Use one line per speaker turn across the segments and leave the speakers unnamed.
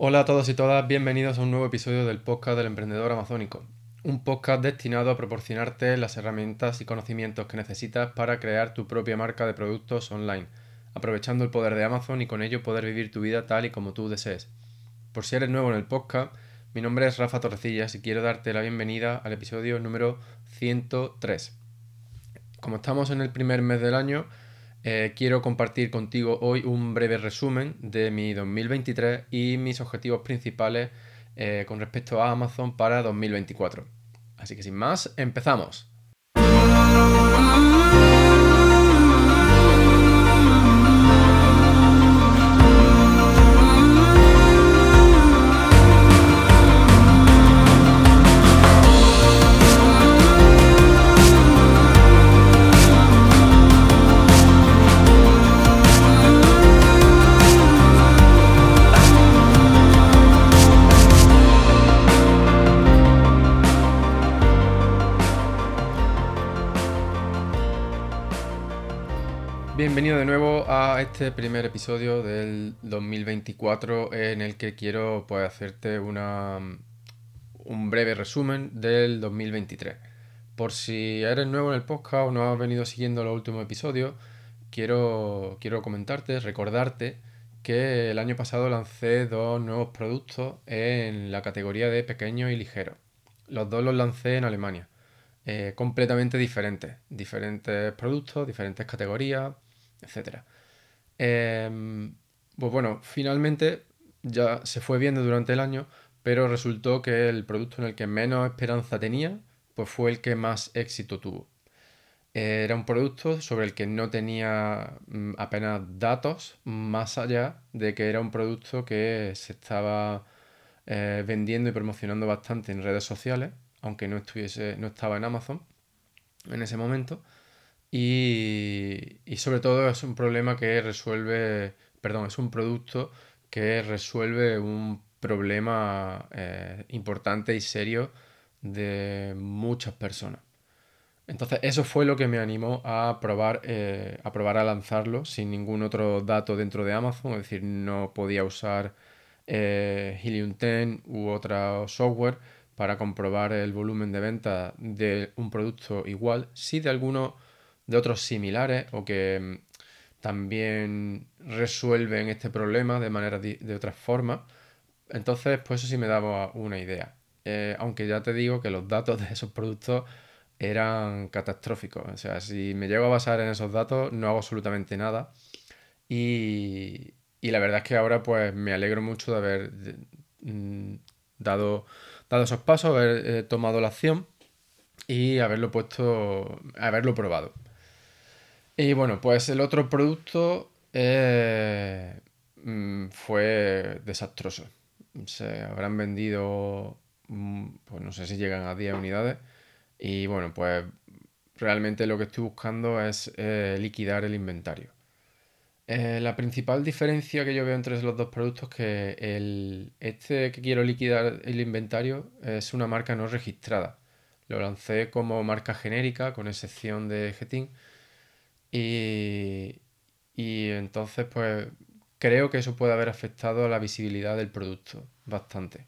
Hola a todos y todas, bienvenidos a un nuevo episodio del podcast del emprendedor amazónico. Un podcast destinado a proporcionarte las herramientas y conocimientos que necesitas para crear tu propia marca de productos online, aprovechando el poder de Amazon y con ello poder vivir tu vida tal y como tú desees. Por si eres nuevo en el podcast, mi nombre es Rafa Torrecillas y quiero darte la bienvenida al episodio número 103. Como estamos en el primer mes del año, eh, quiero compartir contigo hoy un breve resumen de mi 2023 y mis objetivos principales eh, con respecto a Amazon para 2024. Así que sin más, empezamos. Este primer episodio del 2024 en el que quiero pues, hacerte una, un breve resumen del 2023. Por si eres nuevo en el podcast o no has venido siguiendo los últimos episodios, quiero, quiero comentarte, recordarte que el año pasado lancé dos nuevos productos en la categoría de pequeños y ligeros. Los dos los lancé en Alemania. Eh, completamente diferentes. Diferentes productos, diferentes categorías, etcétera. Em, pues bueno, finalmente ya se fue viendo durante el año, pero resultó que el producto en el que menos esperanza tenía, pues fue el que más éxito tuvo. Era un producto sobre el que no tenía mm, apenas datos, más allá de que era un producto que se estaba eh, vendiendo y promocionando bastante en redes sociales, aunque no, estuviese, no estaba en Amazon en ese momento. Y, sobre todo es un problema que resuelve, perdón, es un producto que resuelve un problema eh, importante y serio de muchas personas. Entonces eso fue lo que me animó a probar, eh, a probar a lanzarlo sin ningún otro dato dentro de Amazon, es decir, no podía usar eh, Helium 10 u otro software para comprobar el volumen de venta de un producto igual, sí de algunos de otros similares o que mm, también resuelven este problema de manera de otras formas. Entonces, pues eso sí me daba una idea. Eh, aunque ya te digo que los datos de esos productos eran catastróficos. O sea, si me llego a basar en esos datos, no hago absolutamente nada. Y, la verdad es que ahora pues me alegro mucho de haber mm, dado, dado esos pasos, haber eh, tomado la acción y haberlo puesto, haberlo probado. Y bueno, pues el otro producto eh, mm, fue desastroso. Se habrán vendido, mm, pues no sé si llegan a 10 unidades. Y bueno, pues realmente lo que estoy buscando es eh, liquidar el inventario. Eh, la principal diferencia que yo veo entre los dos productos es que el, este que quiero liquidar el inventario es una marca no registrada. Lo lancé como marca genérica con excepción de Getin y, entonces, pues creo que eso puede haber afectado a la visibilidad del producto bastante.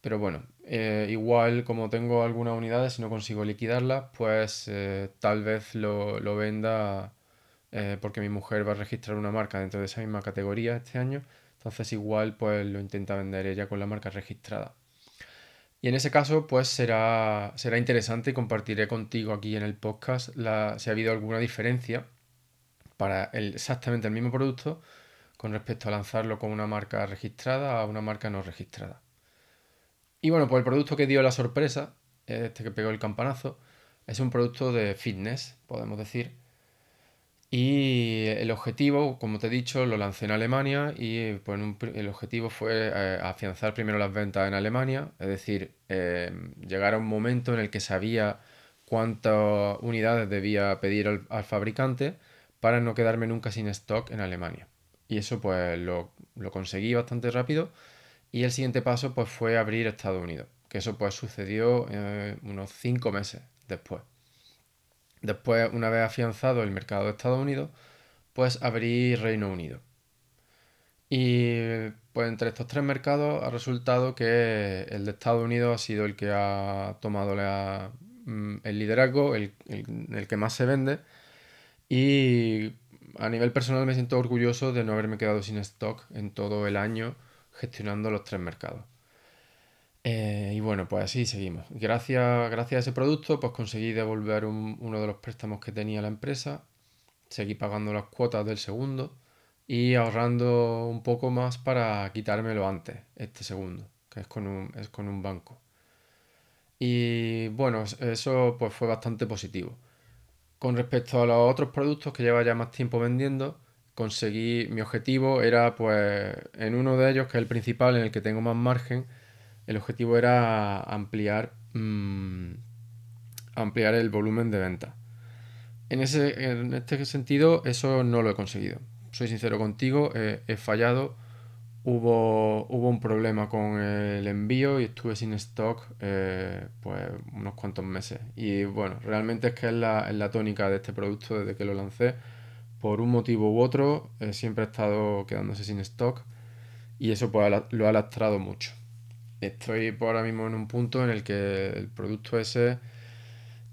Pero bueno, eh, igual como tengo algunas unidades, si no consigo liquidarlas, pues eh, tal vez lo, venda eh, porque mi mujer va a registrar una marca dentro de esa misma categoría este año. Entonces igual pues lo intenta vender ella con la marca registrada. Y en ese caso, pues será, será interesante y compartiré contigo aquí en el podcast la, si ha habido alguna diferencia para el, exactamente el mismo producto con respecto a lanzarlo con una marca registrada a una marca no registrada. Y bueno, pues el producto que dio la sorpresa, este que pegó el campanazo, es un producto de fitness, podemos decir, y el objetivo, como te he dicho, lo lancé en Alemania y pues, el objetivo fue eh, afianzar primero las ventas en Alemania, es decir, eh, llegar a un momento en el que sabía cuántas unidades debía pedir al, fabricante para no quedarme nunca sin stock en Alemania. Y eso pues lo, conseguí bastante rápido y el siguiente paso pues fue abrir Estados Unidos, que eso pues sucedió eh, unos cinco meses después. Después, una vez afianzado el mercado de Estados Unidos, pues abrí Reino Unido. Y pues entre estos tres mercados ha resultado que el de Estados Unidos ha sido el que ha tomado mm, el liderazgo, el, el, que más se vende. Y a nivel personal me siento orgulloso de no haberme quedado sin stock en todo el año gestionando los tres mercados. Eh, y bueno, pues así seguimos. Gracias, gracias a ese producto, pues conseguí devolver uno de los préstamos que tenía la empresa, seguí pagando las cuotas del segundo y ahorrando un poco más para quitármelo antes, este segundo, que es con un, es con un banco. Y bueno, eso pues fue bastante positivo. Con respecto a los otros productos que lleva ya más tiempo vendiendo, conseguí, mi objetivo era pues en uno de ellos, que es el principal, en el que tengo más margen, el objetivo era ampliar, mm, ampliar el volumen de venta. En, ese, en este sentido, eso no lo he conseguido soy sincero contigo, he fallado. Hubo, hubo un problema con el envío y estuve sin stock eh, pues unos cuantos meses. Y bueno, realmente es que es la, tónica de este producto desde que lo lancé. Por un motivo u otro, eh, siempre ha estado quedándose sin stock y eso pues lo ha lastrado mucho. Estoy por ahora mismo en un punto en el que el producto ese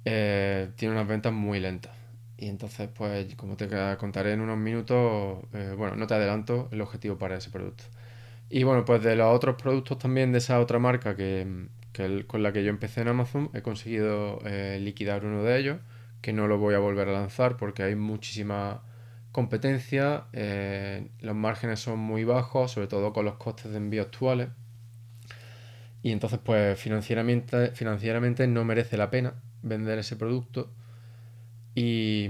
tiene unas ventas muy lentas. Y entonces, pues, como te contaré en unos minutos, eh, bueno, no te adelanto el objetivo para ese producto. Y bueno, pues de los otros productos también de esa otra marca que, con la que yo empecé en Amazon, he conseguido eh, liquidar uno de ellos, que no lo voy a volver a lanzar porque hay muchísima competencia, eh, los márgenes son muy bajos, sobre todo con los costes de envío actuales. Y entonces, pues financieramente, financieramente no merece la pena vender ese producto y,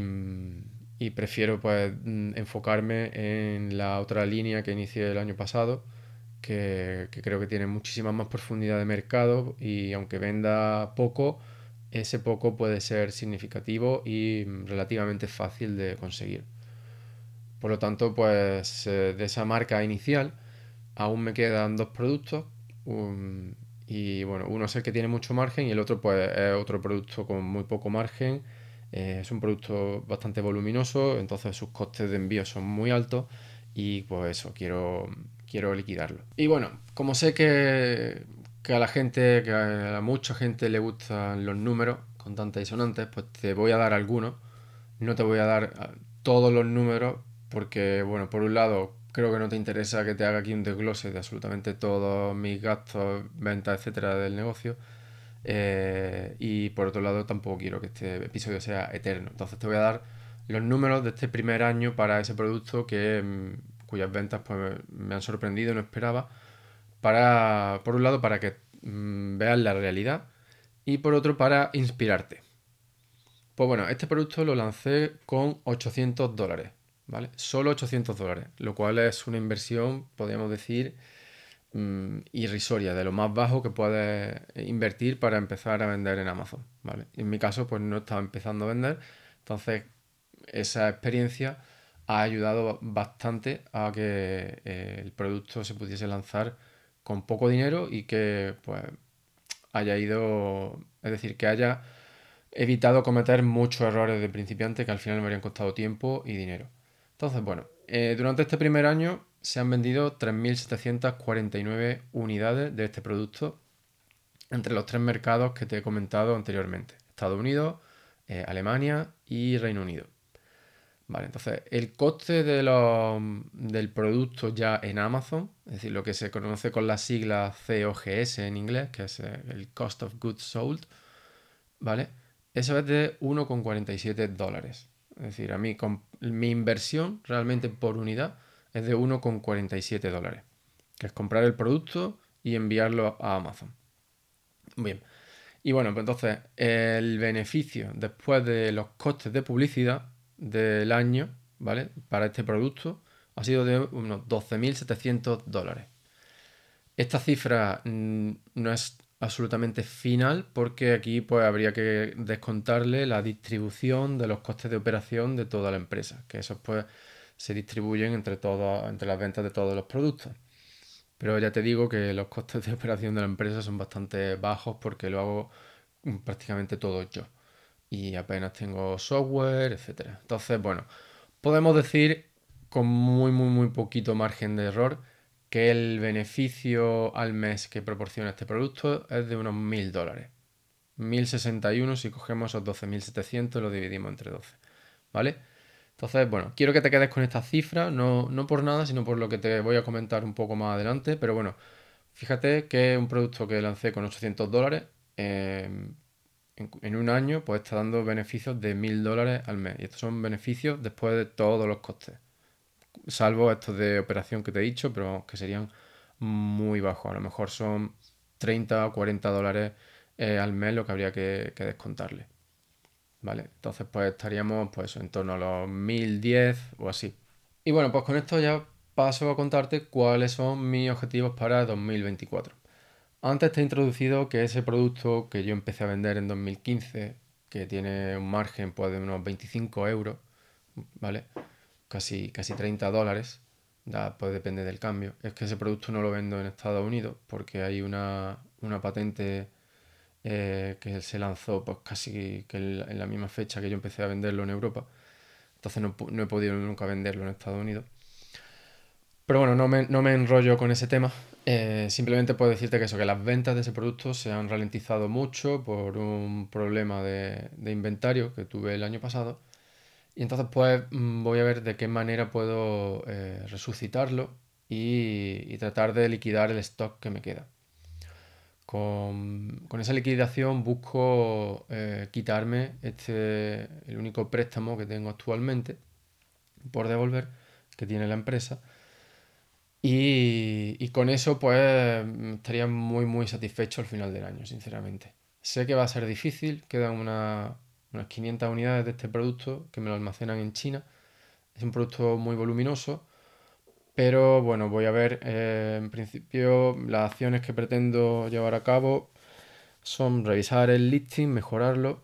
prefiero pues mm, enfocarme en la otra línea que inicié el año pasado, que, creo que tiene muchísima más profundidad de mercado y aunque venda poco, ese poco puede ser significativo y relativamente fácil de conseguir. Por lo tanto, pues eh, de esa marca inicial aún me quedan dos productos. Y bueno, uno es el que tiene mucho margen y el otro pues es otro producto con muy poco margen eh, es un producto bastante voluminoso, entonces sus costes de envío son muy altos y pues eso, quiero, quiero liquidarlo. Y bueno, como sé que, a la gente, que a mucha gente le gustan los números con tantas disonantes, pues te voy a dar algunos. No te voy a dar ah, todos los números porque, bueno, por un lado, creo que no te interesa que te haga aquí un desglose de absolutamente todos mis gastos, ventas, etcétera del negocio. Eh, y por otro lado, tampoco quiero que este episodio sea eterno. Entonces te voy a dar los números de este primer año para ese producto que, mm, cuyas ventas pues, me han sorprendido, no esperaba. Para, por un lado, para que mm, veas la realidad y por otro, para inspirarte. Pues bueno, este producto lo lancé con 800 dólares, ¿vale? Solo 800 dólares, lo cual es una inversión, podríamos decir, Mm, irrisoria, de lo más bajo que puedes invertir para empezar a vender en Amazon. ¿vale? En mi caso, pues no estaba empezando a vender, entonces esa experiencia ha ayudado bastante a que eh, el producto se pudiese lanzar con poco dinero y que pues haya ido, es decir, que haya evitado cometer muchos errores de principiante que al final me habrían costado tiempo y dinero. Entonces, bueno, eh, durante este primer año se han vendido 3.749 unidades de este producto entre los tres mercados que te he comentado anteriormente. Estados Unidos, eh, Alemania y Reino Unido. Vale, entonces el coste de del producto ya en Amazon, es decir, lo que se conoce con la sigla COGS en inglés, que es eh, el Cost of Goods Sold, ¿vale? Eso es de 1,47 dólares. Es decir, a mí con mi inversión realmente por unidad es de 1,47 dólares, que es comprar el producto y enviarlo a Amazon. Bien. Y bueno, pues entonces el beneficio después de los costes de publicidad del año, ¿vale? Para este producto ha sido de unos 12.700 dólares. Esta cifra mm, no es absolutamente final porque aquí pues habría que descontarle la distribución de los costes de operación de toda la empresa, que eso pues se distribuyen entre, todas, entre las ventas de todos los productos. Pero ya te digo que los costes de operación de la empresa son bastante bajos porque lo hago prácticamente todo yo. Y apenas tengo software, etc. Entonces, bueno, podemos decir con muy, muy, muy poquito margen de error que el beneficio al mes que proporciona este producto es de unos 1000 dólares. 1061 si cogemos esos 12.700 y lo dividimos entre 12. ¿Vale? Entonces, bueno, quiero que te quedes con esta cifra, no, no por nada, sino por lo que te voy a comentar un poco más adelante. Pero bueno, fíjate que un producto que lancé con 800 dólares. en, en, un año, pues está dando beneficios de 1000 dólares al mes. Y estos son beneficios después de todos los costes salvo estos de operación que te he dicho, pero que serían muy bajos. A lo mejor son 30 o 40 dólares eh, al mes lo que habría que, descontarle. ¿Vale? Entonces pues estaríamos pues en torno a los 1010 o así. Y bueno, pues con esto ya paso a contarte cuáles son mis objetivos para 2024. Antes te he introducido que ese producto que yo empecé a vender en 2015, que tiene un margen pues, de unos 25 euros, ¿vale? Casi, casi 30 dólares, da, pues depende del cambio. Es que ese producto no lo vendo en Estados Unidos porque hay una, patente eh, que se lanzó pues casi que en la misma fecha que yo empecé a venderlo en Europa. Entonces no, he podido nunca venderlo en Estados Unidos. Pero bueno, no me, enrollo con ese tema. Eh, simplemente puedo decirte que eso, que las ventas de ese producto se han ralentizado mucho por un problema de inventario que tuve el año pasado y entonces pues mm, voy a ver de qué manera puedo eh, resucitarlo y, tratar de liquidar el stock que me queda. Con, esa liquidación busco eh, quitarme este, el único préstamo que tengo actualmente por devolver que tiene la empresa. Y, y, con eso pues estaría muy muy satisfecho al final del año, sinceramente. Sé que va a ser difícil, queda una, unas 500 unidades de este producto que me lo almacenan en China. Es un producto muy voluminoso, pero bueno, voy a ver, eh, en principio las acciones que pretendo llevar a cabo son revisar el listing, mejorarlo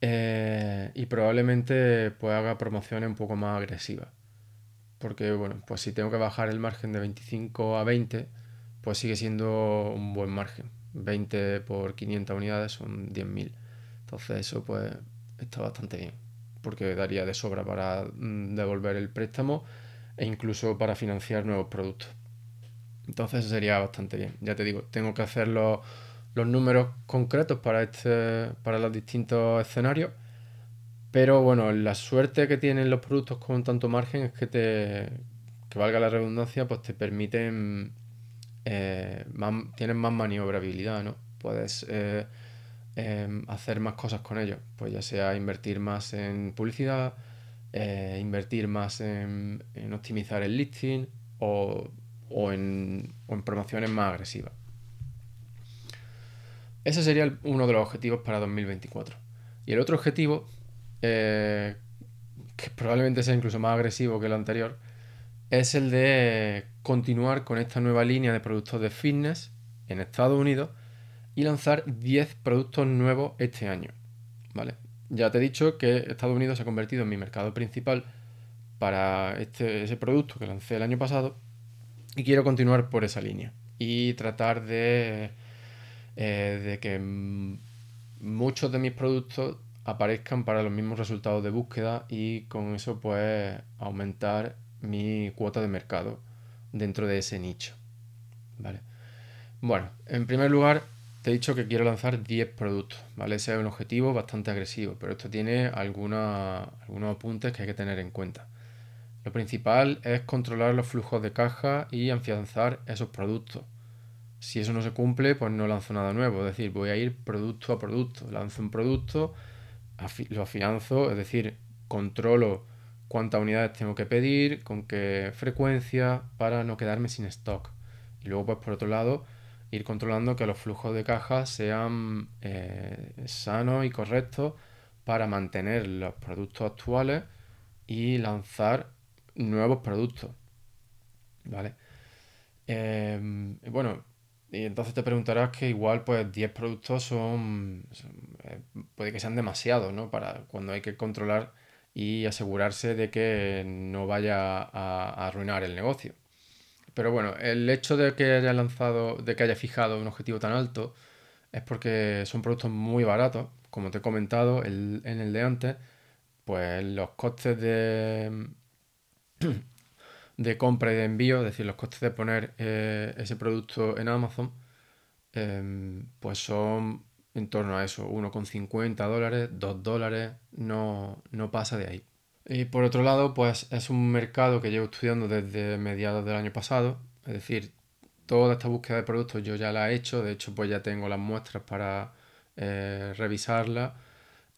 eh, y probablemente pues haga promociones un poco más agresivas. Porque bueno, pues si tengo que bajar el margen de 25 a 20, pues sigue siendo un buen margen. 20 por 500 unidades son 10.000. Entonces eso pues está bastante bien, porque daría de sobra para mm, devolver el préstamo e incluso para financiar nuevos productos. Entonces sería bastante bien. Ya te digo, tengo que hacer los, números concretos para, este, para los distintos escenarios. Pero bueno, la suerte que tienen los productos con tanto margen es que te, que valga la redundancia, pues te permiten, eh, tienen más maniobrabilidad, ¿no? Puedes eh, Em, hacer más cosas con ellos. Pues ya sea invertir más en publicidad, eh, invertir más en, optimizar el listing o, en, promociones más agresivas. Ese sería uno de los objetivos para 2024. Y el otro objetivo, eh, que probablemente sea incluso más agresivo que el anterior, es el de continuar con esta nueva línea de productos de fitness en Estados Unidos y lanzar 10 productos nuevos este año. ¿Vale? Ya te he dicho que Estados Unidos se ha convertido en mi mercado principal para este, ese producto que lancé el año pasado y quiero continuar por esa línea y tratar de, eh, de que muchos de mis productos aparezcan para los mismos resultados de búsqueda y con eso pues aumentar mi cuota de mercado dentro de ese nicho. ¿Vale? Bueno, en primer lugar he dicho que quiero lanzar 10 productos, ¿vale? Ese es un objetivo bastante agresivo, pero esto tiene algunos apuntes que hay que tener en cuenta. Lo principal es controlar los flujos de caja y afianzar esos productos. Si eso no se cumple, pues no lanzo nada nuevo. Es decir, voy a ir producto a producto. Lanzo un producto, lo afianzo, es decir, controlo cuántas unidades tengo que pedir, con qué frecuencia, para no quedarme sin stock. Y luego, pues por otro lado, ir controlando que los flujos de caja sean eh, sanos y correctos para mantener los productos actuales y lanzar nuevos productos. ¿Vale? Em, bueno, y entonces te preguntarás que igual pues 10 productos son, eh, puede que sean demasiados, ¿no? Para cuando hay que controlar y asegurarse de que no vaya a arruinar el negocio. Pero bueno, el hecho de que haya lanzado, de que haya fijado un objetivo tan alto, es porque son productos muy baratos. Como te he comentado en el de antes, pues los costes de, de compra y de envío, es decir, los costes de poner eh, ese producto en Amazon, em, pues son en torno a eso, 1,50 dólares, 2 dólares, no, no pasa de ahí. Y por otro lado, pues es un mercado que llevo estudiando desde mediados del año pasado, es decir, toda esta búsqueda de productos yo ya la he hecho, de hecho pues ya tengo las muestras para eh, revisarla.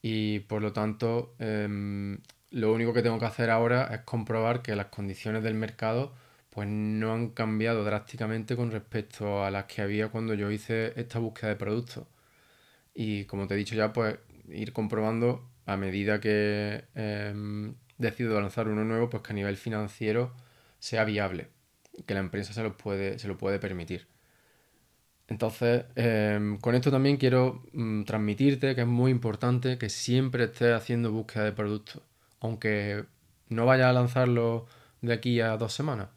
Y por lo tanto em, lo único que tengo que hacer ahora es comprobar que las condiciones del mercado pues no han cambiado drásticamente con respecto a las que había cuando yo hice esta búsqueda de productos. Y como te he dicho ya, pues ir comprobando a medida que eh, decido lanzar uno nuevo, pues que a nivel financiero sea viable, que la empresa se lo puede, se lo puede permitir. Entonces, em, con esto también quiero mm, transmitirte que es muy importante que siempre estés haciendo búsqueda de productos, aunque no vayas a lanzarlo de aquí a dos semanas.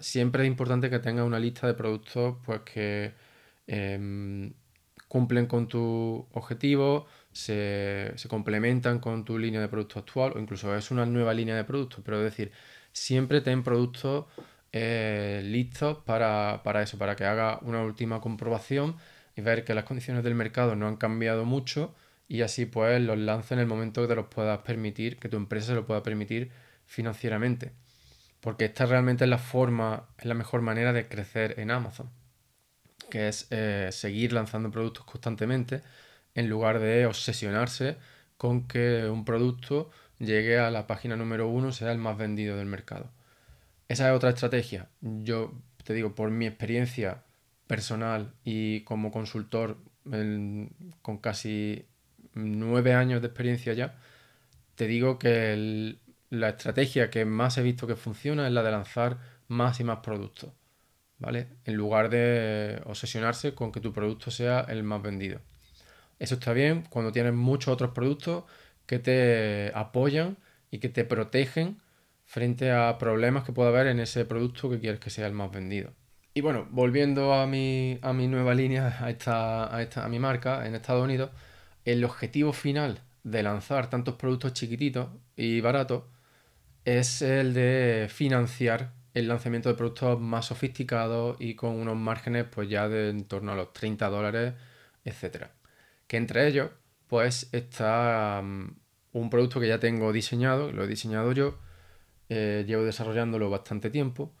Siempre es importante que tengas una lista de productos pues, que em, cumplen con tu objetivo, se, complementan con tu línea de producto actual o incluso es una nueva línea de productos, pero es decir, siempre ten productos eh, listos para, eso, para que haga una última comprobación y ver que las condiciones del mercado no han cambiado mucho y así pues los lances en el momento que te los puedas permitir, que tu empresa se lo pueda permitir financieramente. Porque esta realmente es la forma, es la mejor manera de crecer en Amazon, que es eh, seguir lanzando productos constantemente en lugar de obsesionarse con que un producto llegue a la página número uno, sea el más vendido del mercado. Esa es otra estrategia. Yo te digo, por mi experiencia personal y como consultor con casi nueve años de experiencia ya, te digo que la estrategia que más he visto que funciona es la de lanzar más y más productos, ¿vale? En lugar de obsesionarse con que tu producto sea el más vendido. Eso está bien cuando tienes muchos otros productos que te apoyan y que te protegen frente a problemas que pueda haber en ese producto que quieres que sea el más vendido. Y bueno, volviendo a mi, a mi nueva línea, a, esta, a, esta, a mi marca en Estados Unidos, el objetivo final de lanzar tantos productos chiquititos y baratos es el de financiar el lanzamiento de productos más sofisticados y con unos márgenes pues ya de en torno a los 30 dólares, etcétera que entre ellos pues está mm, un producto que ya tengo diseñado, lo he diseñado yo, eh, llevo desarrollándolo bastante tiempo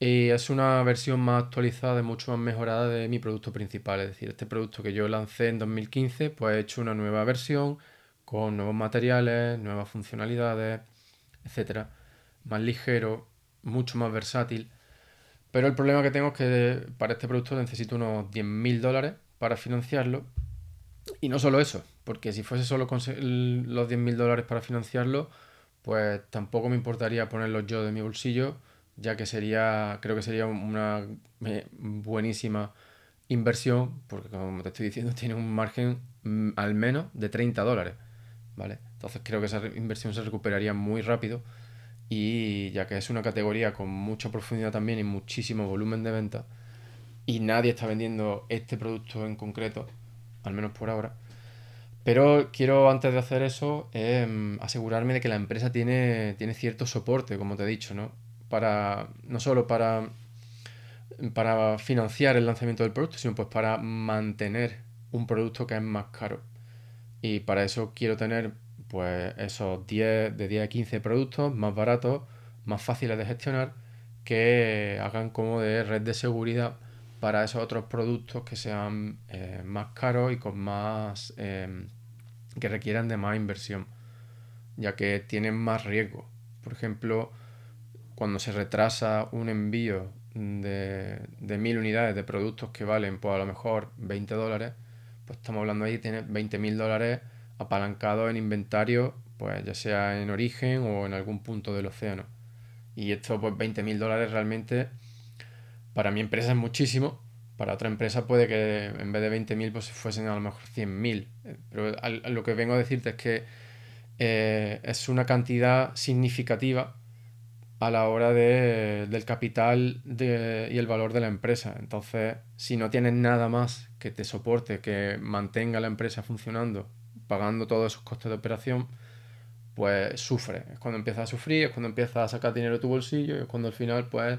y es una versión más actualizada y mucho más mejorada de mi producto principal, es decir, este producto que yo lancé en 2015 pues he hecho una nueva versión con nuevos materiales, nuevas funcionalidades, etcétera, más ligero, mucho más versátil. Pero el problema que tengo es que para este producto necesito unos 10.000 dólares para financiarlo y no solo eso, porque si fuese solo los 10.000 dólares para financiarlo, pues tampoco me importaría ponerlos yo de mi bolsillo, ya que sería, creo que sería una buenísima inversión, porque como te estoy diciendo, tiene un margen mm, al menos de 30 dólares, ¿vale? Entonces creo que esa inversión se recuperaría muy rápido y ya que es una categoría con mucha profundidad también y muchísimo volumen de venta y nadie está vendiendo este producto en concreto, al menos por ahora. Pero quiero, antes de hacer eso, em, asegurarme de que la empresa tiene, tiene cierto soporte, como te he dicho, ¿no? Para, no solo para, para financiar el lanzamiento del producto, sino pues para mantener un producto que es más caro. Y para eso quiero tener pues esos 10, de 10 a 15 productos más baratos, más fáciles de gestionar, que hagan como de red de seguridad para esos otros productos que sean eh, más caros y con más em, que requieran de más inversión ya que tienen más riesgo. Por ejemplo cuando se retrasa un envío de, de mil unidades de productos que valen pues a lo mejor 20 dólares pues estamos hablando ahí de tener mil dólares apalancados en inventario pues ya sea en origen o en algún punto del océano. Y esto pues mil dólares realmente para mi empresa es muchísimo, para otra empresa puede que en vez de 20.000 pues fuesen a lo mejor 100.000. Eh, pero lo que vengo a decirte es que eh, es una cantidad significativa a la hora del capital y el valor de la empresa. Entonces, si no tienes nada más que te soporte, que mantenga la empresa funcionando, pagando todos esos costes de operación, pues sufre. Es cuando empieza a sufrir, es cuando empieza a sacar dinero de tu bolsillo es cuando al final pues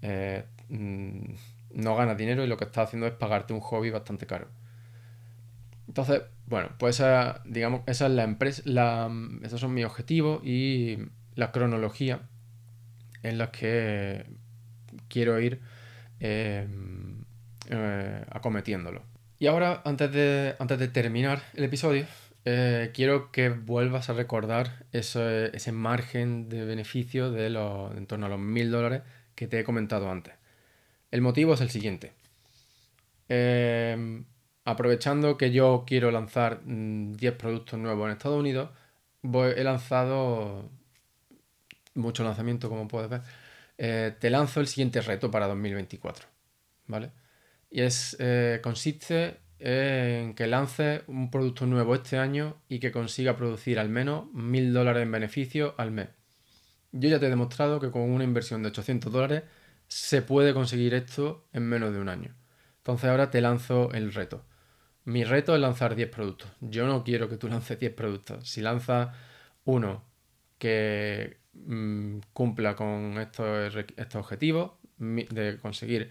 eh, mm, no ganas dinero y lo que estás haciendo es pagarte un hobby bastante caro. Entonces, bueno, pues digamos, esa es la empresa, esos son mis objetivos y la cronología en la que quiero ir eh, eh, acometiéndolo. Y ahora, antes de, antes de terminar el episodio, eh, quiero que vuelvas a recordar ese, margen de beneficio de los, en torno a los mil dólares que te he comentado antes. El motivo es el siguiente. Eh, aprovechando que yo quiero lanzar 10 mm, productos nuevos en Estados Unidos, he lanzado mucho lanzamiento, como puedes ver. Eh, te lanzo el siguiente reto para 2024. ¿Vale? Y es, consiste en que lance un producto nuevo este año y que consiga producir al menos mil dólares en beneficio al mes. Yo ya te he demostrado que con una inversión de 800 dólares se puede conseguir esto en menos de un año. Entonces ahora te lanzo el reto. Mi reto es lanzar 10 productos. Yo no quiero que tú lances 10 productos. Si lanzas uno que mm, cumpla con estos, estos objetivos de conseguir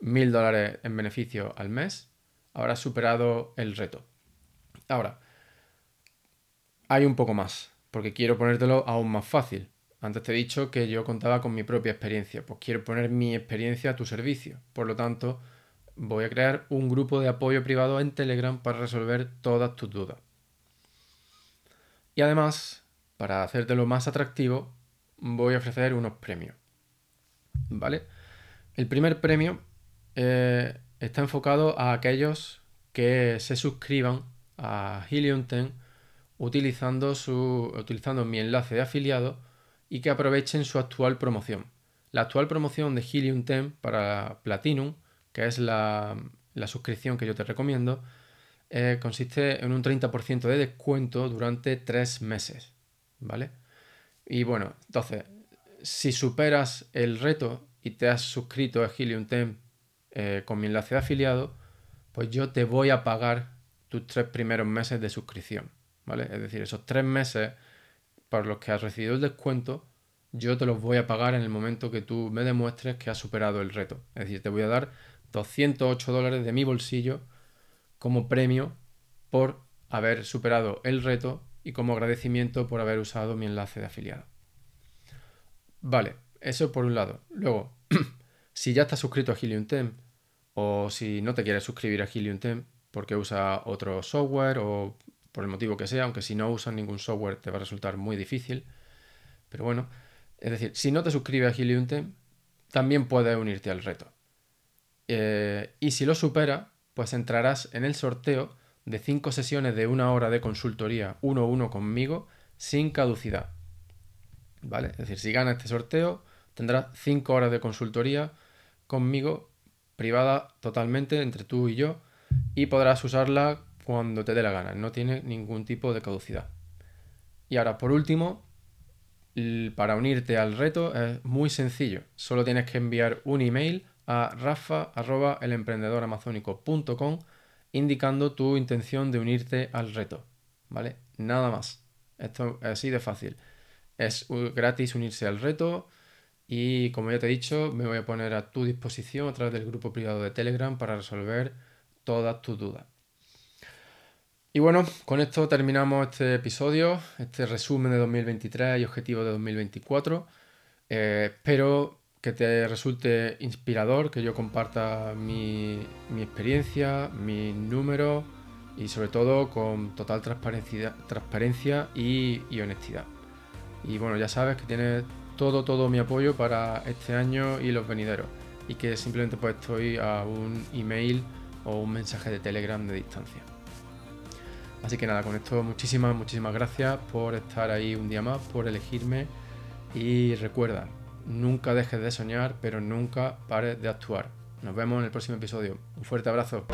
mil dólares en beneficio al mes, habrás superado el reto. Ahora, hay un poco más, porque quiero ponértelo aún más fácil. Antes te he dicho que yo contaba con mi propia experiencia, pues quiero poner mi experiencia a tu servicio. Por lo tanto, voy a crear un grupo de apoyo privado en Telegram para resolver todas tus dudas. Y además, para hacértelo más atractivo, voy a ofrecer unos premios. ¿Vale? El primer premio eh, está enfocado a aquellos que se suscriban a Helium 10 utilizando, su, utilizando mi enlace de afiliado y que aprovechen su actual promoción. La actual promoción de Helium 10 para Platinum, que es la, suscripción que yo te recomiendo, eh, consiste en un 30% de descuento durante tres meses. ¿Vale? Y bueno, entonces, si superas el reto y te has suscrito a Helium 10 eh, con mi enlace de afiliado, pues yo te voy a pagar tus tres primeros meses de suscripción, ¿vale? Es decir, esos tres meses por los que has recibido el descuento, yo te los voy a pagar en el momento que tú me demuestres que has superado el reto. Es decir, te voy a dar 208 dólares de mi bolsillo como premio por haber superado el reto y como agradecimiento por haber usado mi enlace de afiliado. Vale, eso por un lado. Luego, si ya estás suscrito a Helium 10 o si no te quieres suscribir a Helium 10 porque usa otro software o por el motivo que sea, aunque si no usas ningún software te va a resultar muy difícil. Pero bueno, es decir, si no te suscribes a Helium 10, también puedes unirte al reto. Eh, y si lo supera, pues entrarás en el sorteo de 5 sesiones de una hora de consultoría uno a uno conmigo sin caducidad. ¿Vale? Es decir, si ganas este sorteo, tendrás 5 horas de consultoría conmigo, privada totalmente entre tú y yo, y podrás usarla cuando te dé la gana, no tiene ningún tipo de caducidad. Y ahora, por último, para unirte al reto es muy sencillo, solo tienes que enviar un email a rafa.elemprendedoramazónico.com indicando tu intención de unirte al reto, ¿vale? Nada más. Esto es así de fácil. Es gratis unirse al reto. Y como ya te he dicho, me voy a poner a tu disposición a través del grupo privado de Telegram para resolver todas tus dudas. Y bueno, con esto terminamos este episodio, este resumen de 2023 y objetivos de 2024. Eh, espero que te resulte inspirador, que yo comparta mi, experiencia, mis números y sobre todo con total transparencia, y honestidad. Y bueno, ya sabes que tienes todo, todo mi apoyo para este año y los venideros. Y que simplemente pues estoy a un email o un mensaje de Telegram de distancia. Así que nada, con esto muchísimas, muchísimas gracias por estar ahí un día más, por elegirme y recuerda, nunca dejes de soñar, pero nunca pares de actuar. Nos vemos en el próximo episodio. Un fuerte abrazo.